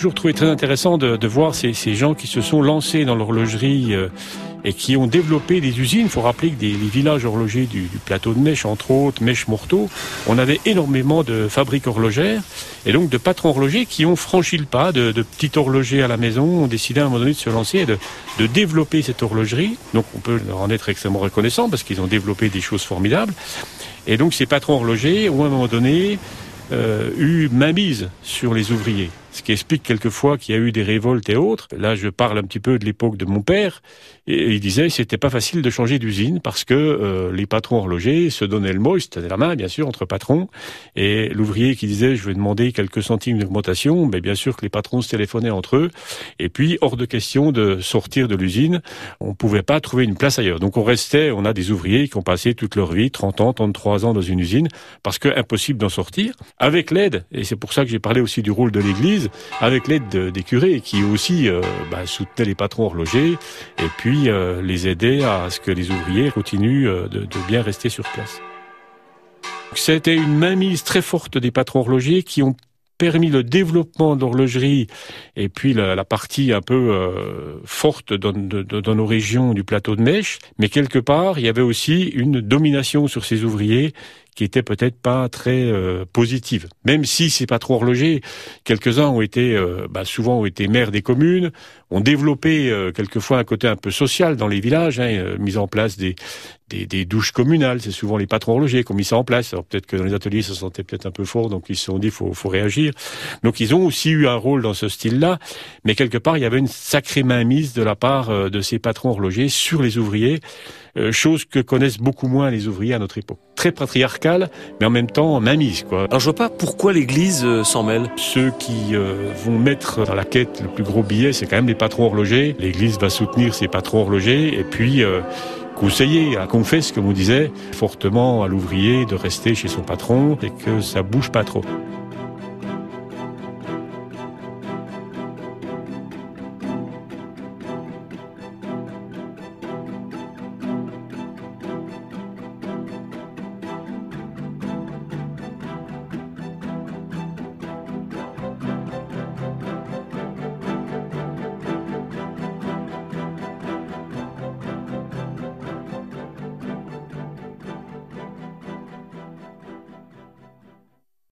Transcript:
toujours trouvé très intéressant de, voir ces, gens qui se sont lancés dans l'horlogerie euh, et qui ont développé des usines. Il faut rappeler que des, les villages horlogers du, plateau de Mèche, entre autres, Mèche-Morteau, on avait énormément de fabriques horlogères et donc de patrons horlogers qui ont franchi le pas de, petits horlogers à la maison, ont décidé à un moment donné de se lancer et de, développer cette horlogerie. Donc on peut en être extrêmement reconnaissant parce qu'ils ont développé des choses formidables. Et donc ces patrons horlogers ont à un moment donné euh, eu mainmise sur les ouvriers ce qui explique quelquefois qu'il y a eu des révoltes et autres. Là, je parle un petit peu de l'époque de mon père, et il disait c'était pas facile de changer d'usine parce que euh, les patrons horlogers se donnaient le mot, ils se tenaient la main, bien sûr, entre patrons, et l'ouvrier qui disait je vais demander quelques centimes d'augmentation, mais bien sûr que les patrons se téléphonaient entre eux, et puis hors de question de sortir de l'usine, on pouvait pas trouver une place ailleurs. Donc on restait, on a des ouvriers qui ont passé toute leur vie, 30 ans, 33 ans dans une usine, parce que impossible d'en sortir, avec l'aide, et c'est pour ça que j'ai parlé aussi du rôle de l'Église, avec l'aide de, des curés qui aussi euh, bah, soutenaient les patrons horlogers et puis euh, les aidaient à ce que les ouvriers continuent euh, de, de bien rester sur place. C'était une mainmise très forte des patrons horlogers qui ont permis le développement d'horlogerie et puis la, partie un peu forte dans, de, de, dans, nos régions du plateau de Mèche, mais quelque part, il y avait aussi une domination sur ces ouvriers qui était peut-être pas très euh, positive. Même si ces patrons horlogers, quelques-uns ont été, euh, bah, souvent ont été maires des communes, ont développé euh, quelquefois un côté un peu social dans les villages, hein, euh, mis en place des, des, des douches communales. C'est souvent les patrons horlogers qui ont mis ça en place. Alors peut-être que dans les ateliers, ça se sentait peut-être un peu fort, donc ils se sont dit faut, faut réagir. Donc ils ont aussi eu un rôle dans ce style-là, mais quelque part il y avait une sacrée mainmise de la part euh, de ces patrons horlogers sur les ouvriers, euh, chose que connaissent beaucoup moins les ouvriers à notre époque. Très patriarcale, mais en même temps mainmise. Quoi. Alors je vois pas pourquoi l'Église euh, s'en mêle. Ceux qui euh, vont mettre dans la quête le plus gros billet, c'est quand même les patrons horlogers. L'Église va soutenir ces patrons horlogers et puis euh, conseiller, à confesse, comme on disait, fortement à l'ouvrier de rester chez son patron et que ça bouge pas trop.